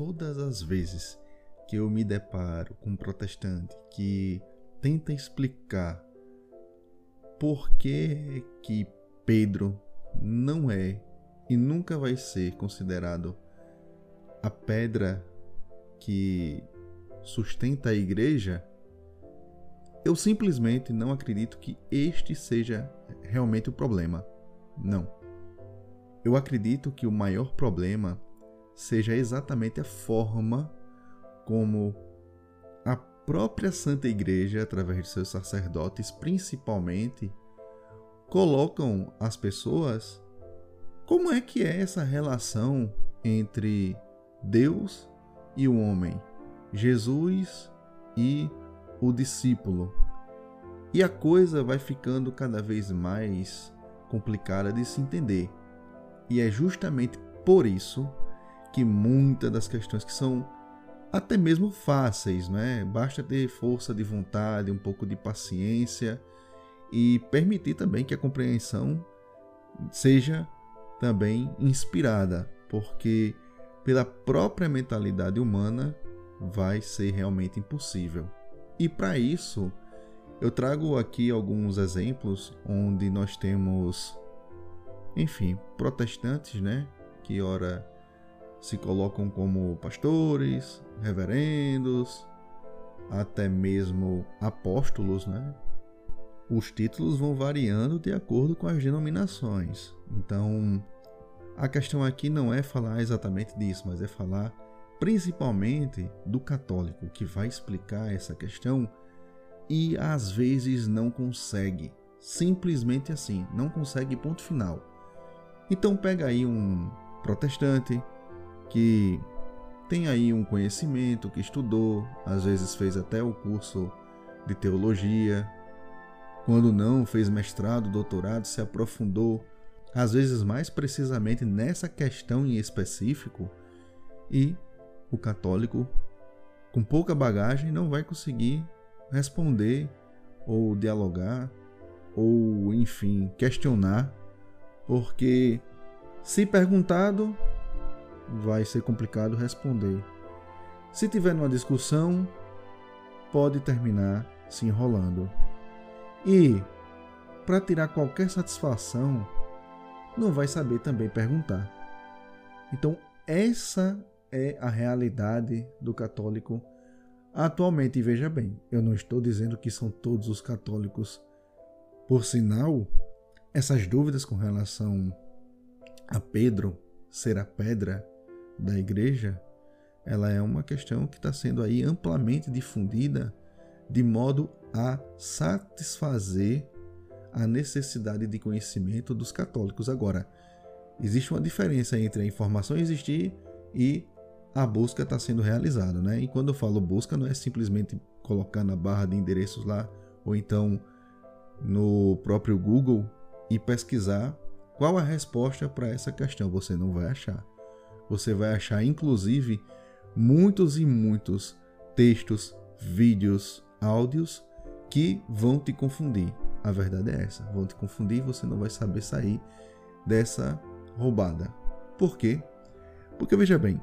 todas as vezes que eu me deparo com um protestante que tenta explicar por que que Pedro não é e nunca vai ser considerado a pedra que sustenta a igreja, eu simplesmente não acredito que este seja realmente o problema. Não. Eu acredito que o maior problema seja exatamente a forma como a própria Santa Igreja, através de seus sacerdotes, principalmente, colocam as pessoas como é que é essa relação entre Deus e o homem, Jesus e o discípulo. E a coisa vai ficando cada vez mais complicada de se entender. E é justamente por isso que muitas das questões que são até mesmo fáceis, né? Basta ter força de vontade, um pouco de paciência e permitir também que a compreensão seja também inspirada, porque pela própria mentalidade humana vai ser realmente impossível. E para isso, eu trago aqui alguns exemplos onde nós temos, enfim, protestantes, né, que ora se colocam como pastores, reverendos, até mesmo apóstolos, né? Os títulos vão variando de acordo com as denominações. Então, a questão aqui não é falar exatamente disso, mas é falar principalmente do católico, que vai explicar essa questão e às vezes não consegue. Simplesmente assim, não consegue ponto final. Então pega aí um protestante que tem aí um conhecimento, que estudou, às vezes fez até o curso de teologia, quando não, fez mestrado, doutorado, se aprofundou, às vezes mais precisamente nessa questão em específico, e o católico, com pouca bagagem, não vai conseguir responder ou dialogar ou, enfim, questionar, porque se perguntado, vai ser complicado responder. Se tiver numa discussão, pode terminar se enrolando. E, para tirar qualquer satisfação, não vai saber também perguntar. Então, essa é a realidade do católico atualmente. E veja bem, eu não estou dizendo que são todos os católicos. Por sinal, essas dúvidas com relação a Pedro ser a pedra da igreja, ela é uma questão que está sendo aí amplamente difundida de modo a satisfazer a necessidade de conhecimento dos católicos. Agora, existe uma diferença entre a informação existir e a busca está sendo realizada, né? E quando eu falo busca, não é simplesmente colocar na barra de endereços lá ou então no próprio Google e pesquisar qual a resposta para essa questão. Você não vai achar. Você vai achar, inclusive, muitos e muitos textos, vídeos, áudios que vão te confundir. A verdade é essa: vão te confundir e você não vai saber sair dessa roubada. Por quê? Porque veja bem,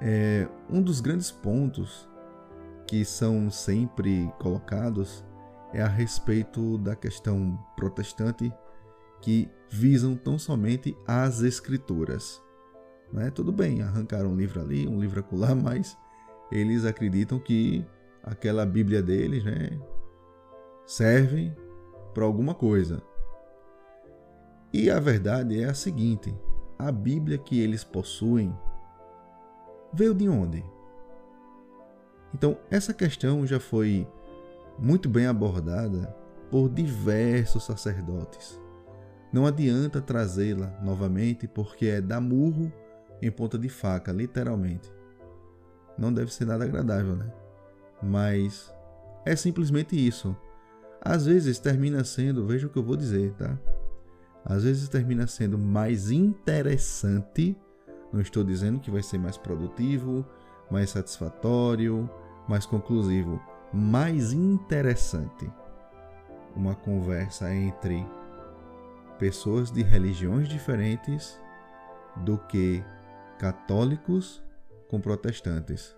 é, um dos grandes pontos que são sempre colocados é a respeito da questão protestante que visam tão somente as escrituras. Né? Tudo bem, arrancaram um livro ali, um livro acolá, mas eles acreditam que aquela Bíblia deles né, serve para alguma coisa. E a verdade é a seguinte: a Bíblia que eles possuem veio de onde? Então, essa questão já foi muito bem abordada por diversos sacerdotes. Não adianta trazê-la novamente porque é dar murro em ponta de faca, literalmente. Não deve ser nada agradável, né? Mas é simplesmente isso. Às vezes termina sendo, veja o que eu vou dizer, tá? Às vezes termina sendo mais interessante não estou dizendo que vai ser mais produtivo, mais satisfatório, mais conclusivo, mais interessante. Uma conversa entre pessoas de religiões diferentes do que católicos com protestantes.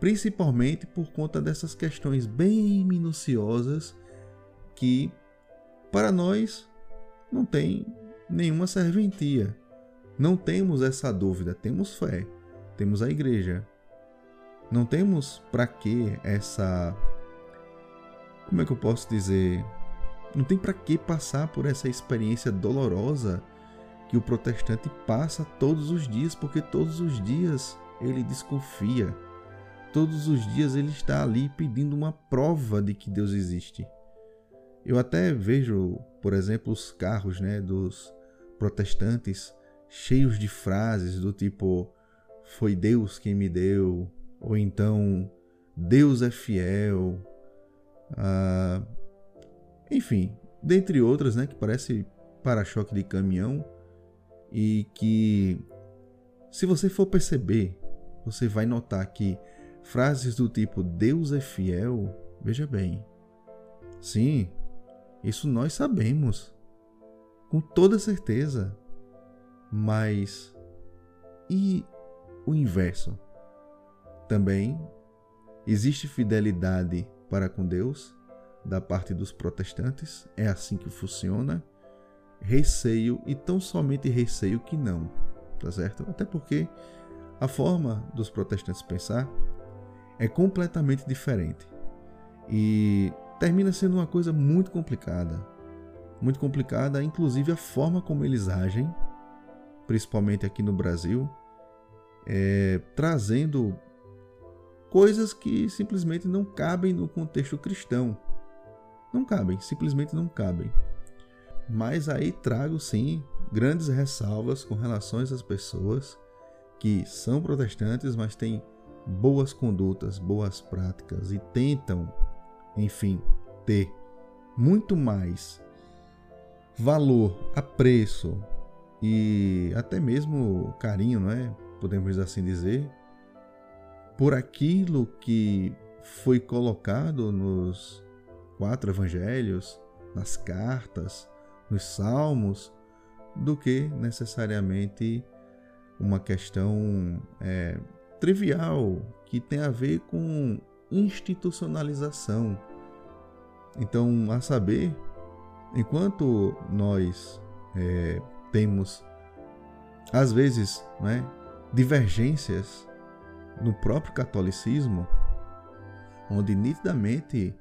Principalmente por conta dessas questões bem minuciosas que, para nós, não tem nenhuma serventia. Não temos essa dúvida, temos fé, temos a igreja. Não temos para que essa. Como é que eu posso dizer? Não tem para que passar por essa experiência dolorosa que o protestante passa todos os dias, porque todos os dias ele desconfia. Todos os dias ele está ali pedindo uma prova de que Deus existe. Eu até vejo, por exemplo, os carros né, dos protestantes cheios de frases do tipo: Foi Deus quem me deu, ou então Deus é fiel. Ah, enfim, dentre outras, né, que parece para-choque de caminhão e que, se você for perceber, você vai notar que frases do tipo Deus é fiel, veja bem, sim, isso nós sabemos, com toda certeza, mas e o inverso? Também existe fidelidade para com Deus? da parte dos protestantes, é assim que funciona. Receio e tão somente receio que não, tá certo? Até porque a forma dos protestantes pensar é completamente diferente e termina sendo uma coisa muito complicada. Muito complicada, inclusive a forma como eles agem, principalmente aqui no Brasil, é, trazendo coisas que simplesmente não cabem no contexto cristão. Não cabem, simplesmente não cabem. Mas aí trago sim grandes ressalvas com relação às pessoas que são protestantes, mas têm boas condutas, boas práticas e tentam, enfim, ter muito mais valor, apreço e até mesmo carinho, não é? Podemos assim dizer, por aquilo que foi colocado nos quatro evangelhos, nas cartas, nos salmos, do que necessariamente uma questão é, trivial que tem a ver com institucionalização. Então, a saber, enquanto nós é, temos, às vezes, né, divergências no próprio catolicismo, onde nitidamente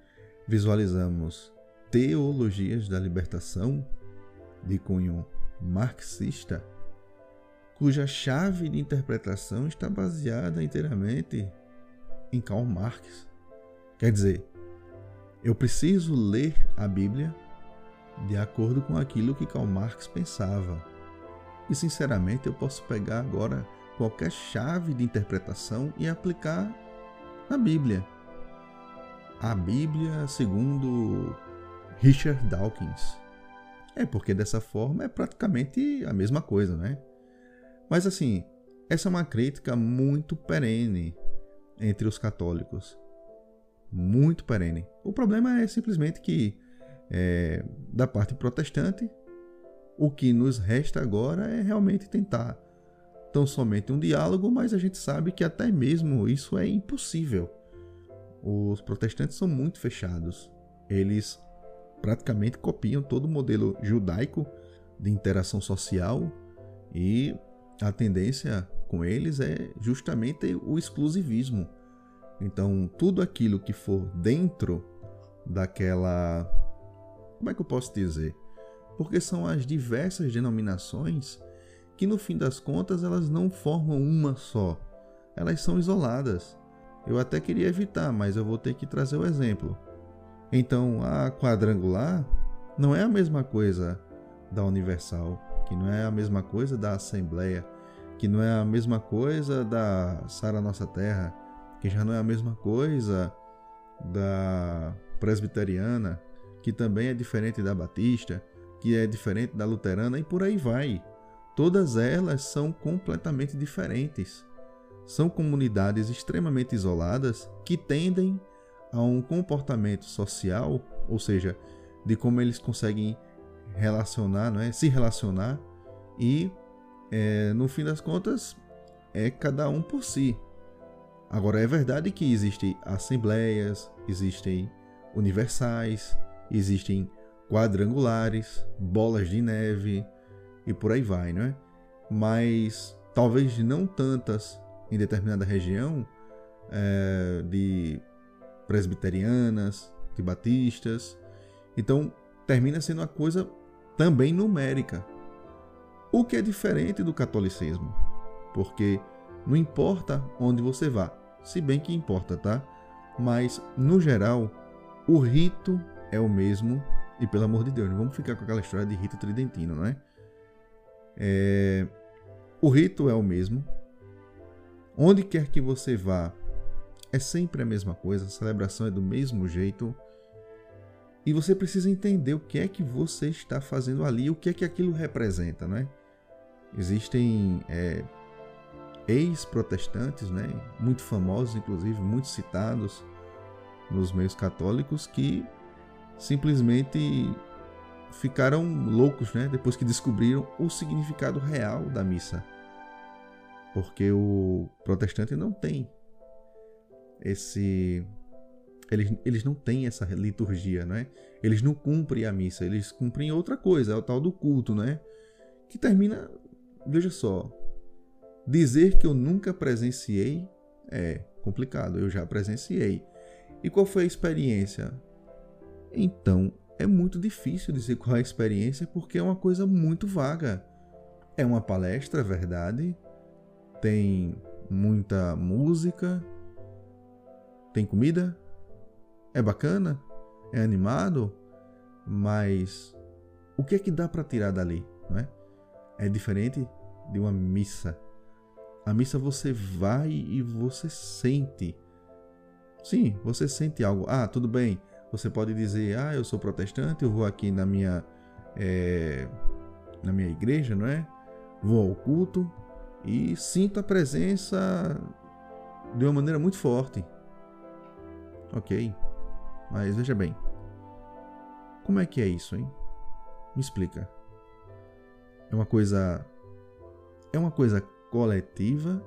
visualizamos teologias da libertação de cunho marxista, cuja chave de interpretação está baseada inteiramente em Karl Marx. Quer dizer, eu preciso ler a Bíblia de acordo com aquilo que Karl Marx pensava. E sinceramente, eu posso pegar agora qualquer chave de interpretação e aplicar na Bíblia a Bíblia segundo Richard Dawkins. É porque dessa forma é praticamente a mesma coisa, né? Mas assim, essa é uma crítica muito perene entre os católicos. Muito perene. O problema é simplesmente que, é, da parte protestante, o que nos resta agora é realmente tentar tão somente um diálogo, mas a gente sabe que até mesmo isso é impossível. Os protestantes são muito fechados. Eles praticamente copiam todo o modelo judaico de interação social e a tendência com eles é justamente o exclusivismo. Então, tudo aquilo que for dentro daquela. Como é que eu posso dizer? Porque são as diversas denominações que, no fim das contas, elas não formam uma só. Elas são isoladas. Eu até queria evitar, mas eu vou ter que trazer o exemplo. Então, a quadrangular não é a mesma coisa da Universal, que não é a mesma coisa da Assembleia, que não é a mesma coisa da Sara Nossa Terra, que já não é a mesma coisa da Presbiteriana, que também é diferente da Batista, que é diferente da Luterana e por aí vai. Todas elas são completamente diferentes são comunidades extremamente isoladas que tendem a um comportamento social, ou seja, de como eles conseguem relacionar, não é? se relacionar e, é, no fim das contas, é cada um por si. Agora é verdade que existem assembleias, existem universais, existem quadrangulares, bolas de neve e por aí vai, não é? Mas talvez não tantas em determinada região é, de presbiterianas, de batistas. Então termina sendo uma coisa também numérica, o que é diferente do catolicismo, porque não importa onde você vá, se bem que importa, tá? Mas no geral, o rito é o mesmo e pelo amor de Deus, não vamos ficar com aquela história de rito tridentino, não é? é... O rito é o mesmo. Onde quer que você vá, é sempre a mesma coisa, a celebração é do mesmo jeito. E você precisa entender o que é que você está fazendo ali, o que é que aquilo representa, né? Existem é, ex-protestantes, né? Muito famosos, inclusive, muito citados nos meios católicos, que simplesmente ficaram loucos, né? Depois que descobriram o significado real da missa. Porque o protestante não tem esse eles, eles não têm essa liturgia, né? Eles não cumprem a missa, eles cumprem outra coisa, é o tal do culto, né? Que termina, veja só, dizer que eu nunca presenciei é complicado, eu já presenciei. E qual foi a experiência? Então, é muito difícil dizer qual é a experiência porque é uma coisa muito vaga. É uma palestra, é verdade. Tem muita música. Tem comida. É bacana. É animado. Mas o que é que dá para tirar dali, não é? É diferente de uma missa. A missa você vai e você sente. Sim, você sente algo. Ah, tudo bem você pode dizer, ah, eu sou protestante, eu vou aqui na minha, é, na minha igreja, não é? Vou ao culto e sinto a presença de uma maneira muito forte. Ok, mas veja bem, como é que é isso, hein? Me explica. É uma coisa, é uma coisa coletiva?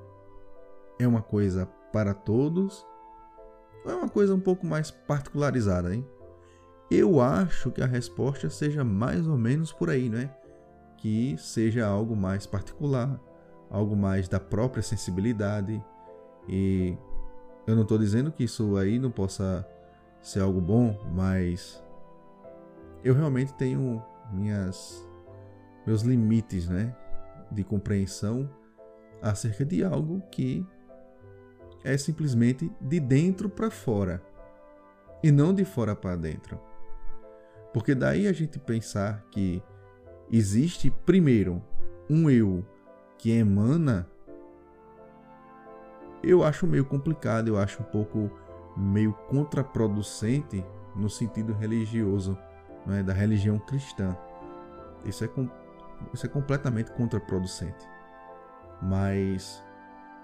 É uma coisa para todos? é uma coisa um pouco mais particularizada, hein? Eu acho que a resposta seja mais ou menos por aí, né? Que seja algo mais particular, algo mais da própria sensibilidade. E eu não estou dizendo que isso aí não possa ser algo bom, mas eu realmente tenho minhas meus limites, né, de compreensão acerca de algo que é simplesmente de dentro para fora e não de fora para dentro. Porque daí a gente pensar que existe primeiro um eu que emana, eu acho meio complicado, eu acho um pouco meio contraproducente no sentido religioso, não é? da religião cristã. Isso é, isso é completamente contraproducente. Mas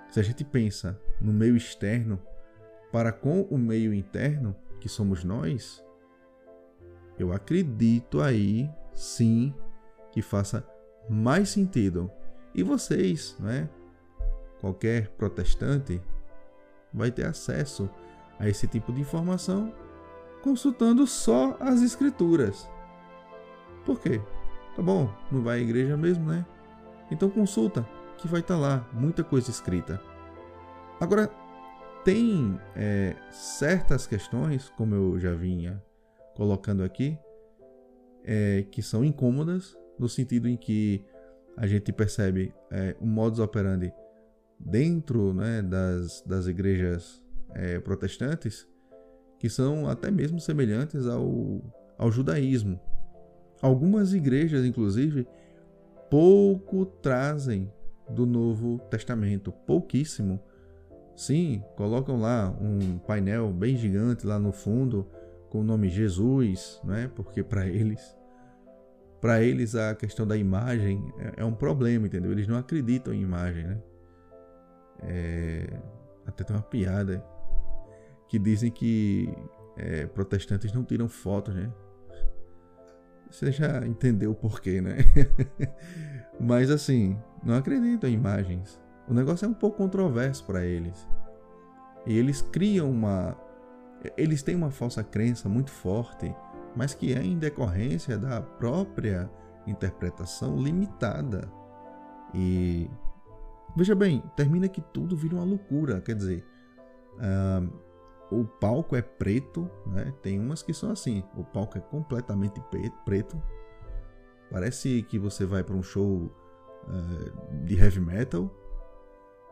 se a gente pensa no meio externo para com o meio interno, que somos nós, eu acredito aí sim que faça mais sentido. E vocês, né? Qualquer protestante vai ter acesso a esse tipo de informação consultando só as escrituras. Por quê? Tá bom, não vai à igreja mesmo, né? Então consulta, que vai estar tá lá, muita coisa escrita. Agora, tem é, certas questões, como eu já vinha colocando aqui, é, que são incômodas, no sentido em que a gente percebe é, um modus operandi dentro né, das, das igrejas é, protestantes que são até mesmo semelhantes ao, ao judaísmo. Algumas igrejas, inclusive, pouco trazem do Novo Testamento, pouquíssimo Sim, colocam lá um painel bem gigante lá no fundo com o nome Jesus, né? Porque para eles, para eles a questão da imagem é, é, um problema, entendeu? Eles não acreditam em imagem, né? É, até tem uma piada que dizem que é, protestantes não tiram fotos, né? Você já entendeu o porquê, né? Mas assim, não acreditam em imagens. o negócio é um pouco controverso para eles. E eles criam uma. Eles têm uma falsa crença muito forte, mas que é em decorrência da própria interpretação limitada. E. Veja bem, termina que tudo vira uma loucura. Quer dizer, uh, o palco é preto, né? Tem umas que são assim: o palco é completamente preto. Parece que você vai para um show uh, de heavy metal.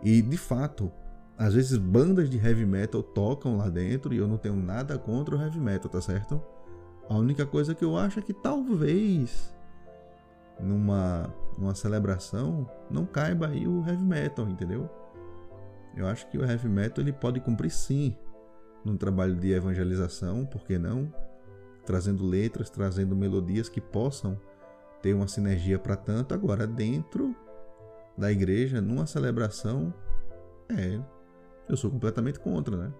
E de fato, às vezes bandas de heavy metal tocam lá dentro e eu não tenho nada contra o heavy metal, tá certo? A única coisa que eu acho é que talvez numa, numa celebração não caiba aí o heavy metal, entendeu? Eu acho que o heavy metal ele pode cumprir sim num trabalho de evangelização, por que não? Trazendo letras, trazendo melodias que possam ter uma sinergia para tanto. Agora, dentro da igreja, numa celebração, é, eu sou completamente contra, né?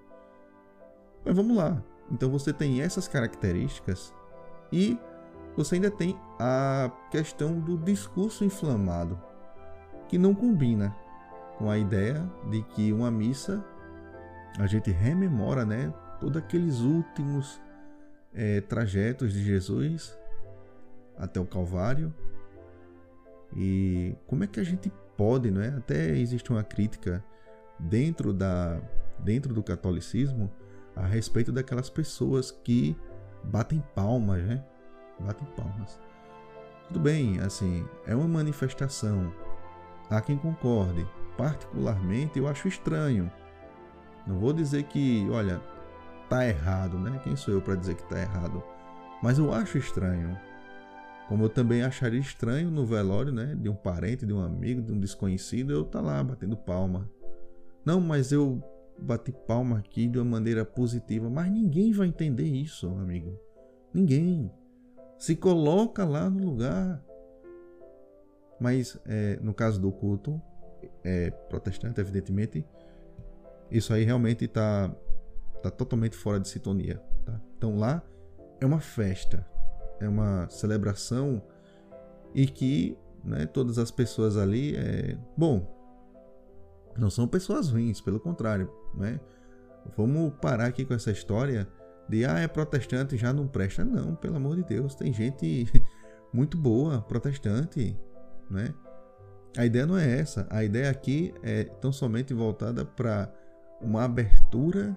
Mas vamos lá. Então você tem essas características e você ainda tem a questão do discurso inflamado, que não combina com a ideia de que uma missa a gente rememora, né, todos aqueles últimos é, trajetos de Jesus até o Calvário. E como é que a gente pode, não é? Até existe uma crítica dentro, da, dentro do catolicismo a respeito daquelas pessoas que batem palmas, né? Batem palmas. Tudo bem, assim, é uma manifestação. Há quem concorde. Particularmente, eu acho estranho. Não vou dizer que, olha, tá errado, né? Quem sou eu para dizer que tá errado? Mas eu acho estranho. Como eu também acharia estranho no velório, né, de um parente, de um amigo, de um desconhecido, eu tá lá batendo palma. Não, mas eu bati palma aqui de uma maneira positiva. Mas ninguém vai entender isso, amigo. Ninguém. Se coloca lá no lugar. Mas é, no caso do culto é, protestante, evidentemente, isso aí realmente está tá totalmente fora de sintonia. Tá? Então lá é uma festa, é uma celebração e que né, todas as pessoas ali, é, bom, não são pessoas ruins, pelo contrário, né? Vamos parar aqui com essa história de ah, é protestante já não presta. Não, pelo amor de Deus, tem gente muito boa, protestante, né? A ideia não é essa. A ideia aqui é tão somente voltada para uma abertura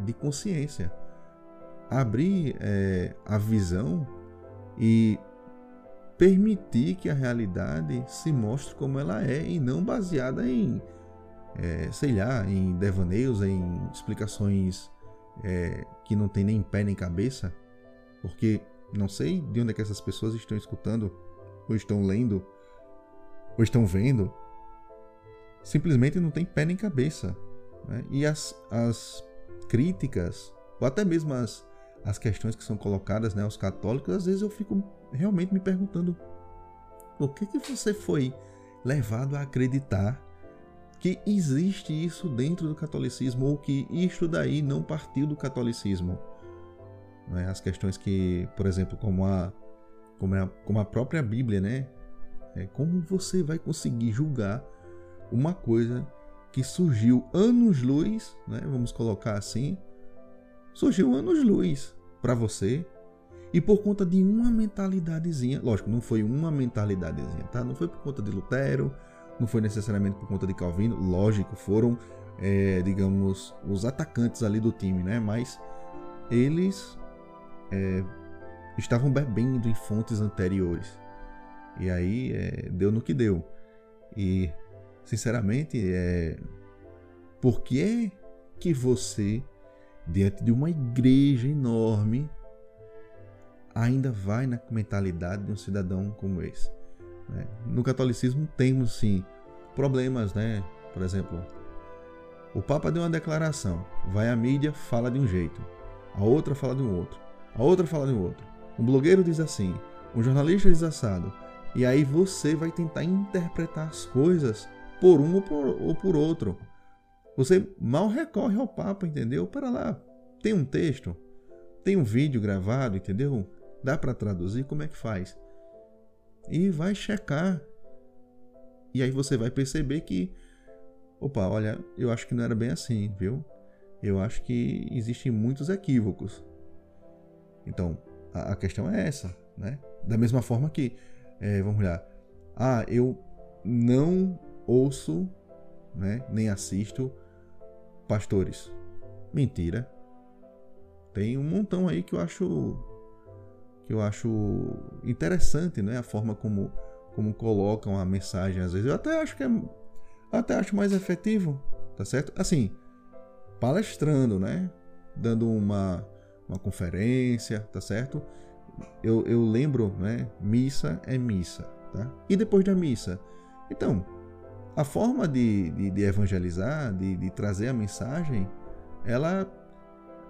de consciência. Abrir é, a visão e permitir que a realidade se mostre como ela é e não baseada em é, sei lá, em devaneios, em explicações é, que não tem nem pé nem cabeça, porque não sei de onde é que essas pessoas estão escutando, ou estão lendo, ou estão vendo, simplesmente não tem pé nem cabeça. Né? E as, as críticas, ou até mesmo as, as questões que são colocadas né, aos católicos, às vezes eu fico realmente me perguntando por que, que você foi levado a acreditar que existe isso dentro do catolicismo ou que isto daí não partiu do catolicismo. Né? As questões que, por exemplo, como a, como a, como a própria Bíblia, né? É, como você vai conseguir julgar uma coisa que surgiu anos-luz, né? vamos colocar assim, surgiu anos-luz para você e por conta de uma mentalidadezinha, lógico, não foi uma mentalidadezinha, tá? Não foi por conta de Lutero, não foi necessariamente por conta de Calvino, lógico, foram, é, digamos, os atacantes ali do time, né? Mas eles é, estavam bebendo em fontes anteriores. E aí é, deu no que deu. E, sinceramente, é, por que é que você, diante de uma igreja enorme, ainda vai na mentalidade de um cidadão como esse? Né? No catolicismo temos sim problemas, né? Por exemplo, o Papa deu uma declaração, vai à mídia, fala de um jeito, a outra fala de um outro, a outra fala de um outro. Um blogueiro diz assim, um jornalista diz assado, e aí você vai tentar interpretar as coisas por um ou por, ou por outro. Você mal recorre ao Papa, entendeu? Para lá, tem um texto, tem um vídeo gravado, entendeu? Dá para traduzir, como é que faz? E vai checar. E aí você vai perceber que opa, olha, eu acho que não era bem assim, viu? Eu acho que existem muitos equívocos. Então, a, a questão é essa, né? Da mesma forma que, é, vamos olhar, ah, eu não ouço, né, nem assisto pastores. Mentira. Tem um montão aí que eu acho que eu acho interessante, né, a forma como como colocam a mensagem às vezes. Eu até acho que é até acho mais efetivo, tá certo? Assim, palestrando, né? Dando uma uma conferência, tá certo? Eu, eu lembro, né? Missa é missa, tá? E depois da missa? Então, a forma de, de, de evangelizar, de, de, trazer a mensagem, ela,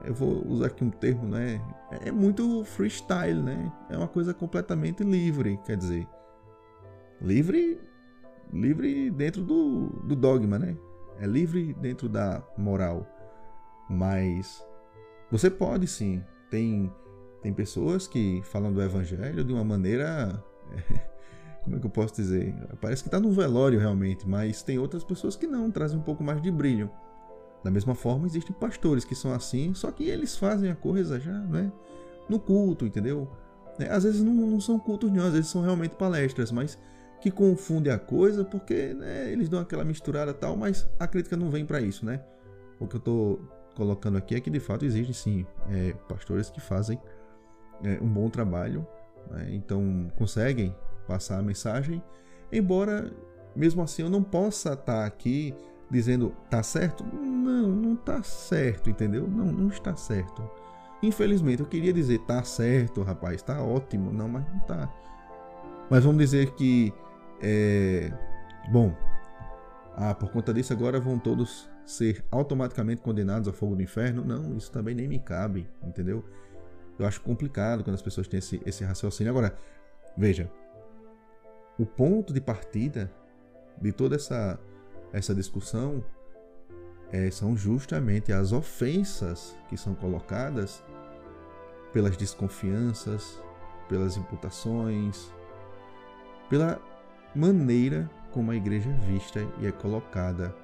eu vou usar aqui um termo, né? É muito freestyle, né? É uma coisa completamente livre, quer dizer, livre, livre dentro do, do dogma, né? É livre dentro da moral, mas você pode sim. Tem, tem pessoas que falam do evangelho de uma maneira. como é que eu posso dizer? Parece que está no velório realmente, mas tem outras pessoas que não, trazem um pouco mais de brilho. Da mesma forma, existem pastores que são assim, só que eles fazem a coisa já, né? No culto, entendeu? É, às vezes não, não são cultos não, às vezes são realmente palestras, mas que confundem a coisa porque né, eles dão aquela misturada tal, mas a crítica não vem para isso, né? O que eu tô colocando aqui é que de fato existem sim é, pastores que fazem é, um bom trabalho, né? então conseguem passar a mensagem, embora mesmo assim eu não possa estar aqui dizendo tá certo, não, não tá certo, entendeu? Não, não está certo. Infelizmente eu queria dizer tá certo, rapaz, tá ótimo, não, mas não tá. Mas vamos dizer que é, bom, ah, por conta disso agora vão todos ser automaticamente condenados ao fogo do inferno. Não, isso também nem me cabe, entendeu? Eu acho complicado quando as pessoas têm esse, esse raciocínio. Agora, veja, o ponto de partida de toda essa, essa discussão é, são justamente as ofensas que são colocadas pelas desconfianças, pelas imputações, pela maneira como a igreja é vista e é colocada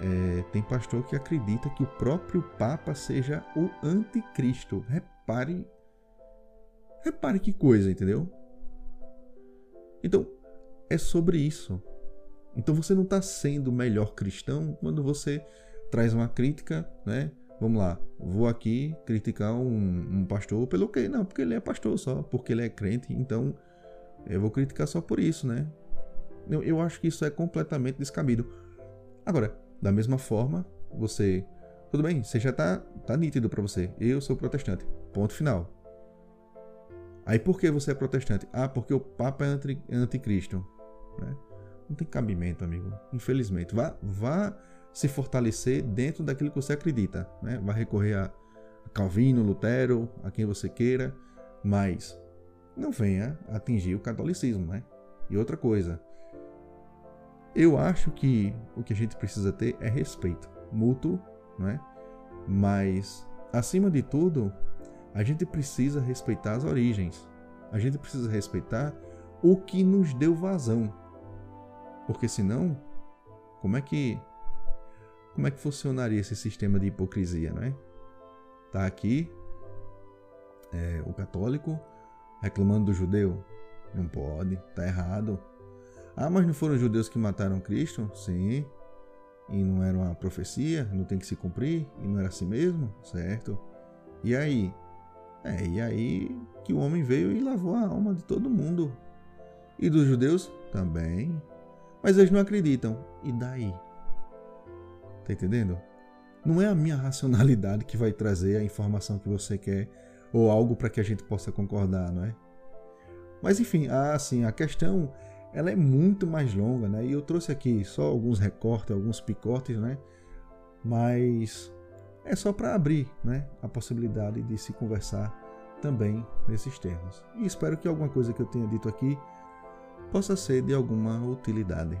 é, tem pastor que acredita que o próprio Papa seja o anticristo. Repare. Repare que coisa, entendeu? Então, é sobre isso. Então você não está sendo o melhor cristão quando você traz uma crítica, né? Vamos lá, vou aqui criticar um, um pastor pelo quê? Não, porque ele é pastor só, porque ele é crente, então eu vou criticar só por isso, né? Eu, eu acho que isso é completamente descabido. Agora, da mesma forma, você. Tudo bem, você já tá, tá nítido para você. Eu sou protestante. Ponto final. Aí por que você é protestante? Ah, porque o Papa é anti, anticristo. Né? Não tem cabimento, amigo. Infelizmente. Vá, vá se fortalecer dentro daquilo que você acredita. Né? Vá recorrer a Calvino, Lutero, a quem você queira. Mas não venha atingir o catolicismo. Né? E outra coisa, eu acho que o que a gente precisa ter é respeito mútuo, né? Mas acima de tudo, a gente precisa respeitar as origens. A gente precisa respeitar o que nos deu vazão. Porque senão, como é que como é que funcionaria esse sistema de hipocrisia, não é? Tá aqui é, o católico reclamando do judeu, não pode, tá errado. Ah, mas não foram os judeus que mataram Cristo? Sim. E não era uma profecia? Não tem que se cumprir? E não era assim mesmo? Certo. E aí? É, e aí que o homem veio e lavou a alma de todo mundo. E dos judeus? Também. Mas eles não acreditam. E daí? Tá entendendo? Não é a minha racionalidade que vai trazer a informação que você quer ou algo para que a gente possa concordar, não é? Mas enfim, assim, a questão ela é muito mais longa, né? E eu trouxe aqui só alguns recortes, alguns picotes, né? Mas é só para abrir, né, a possibilidade de se conversar também nesses termos. E espero que alguma coisa que eu tenha dito aqui possa ser de alguma utilidade.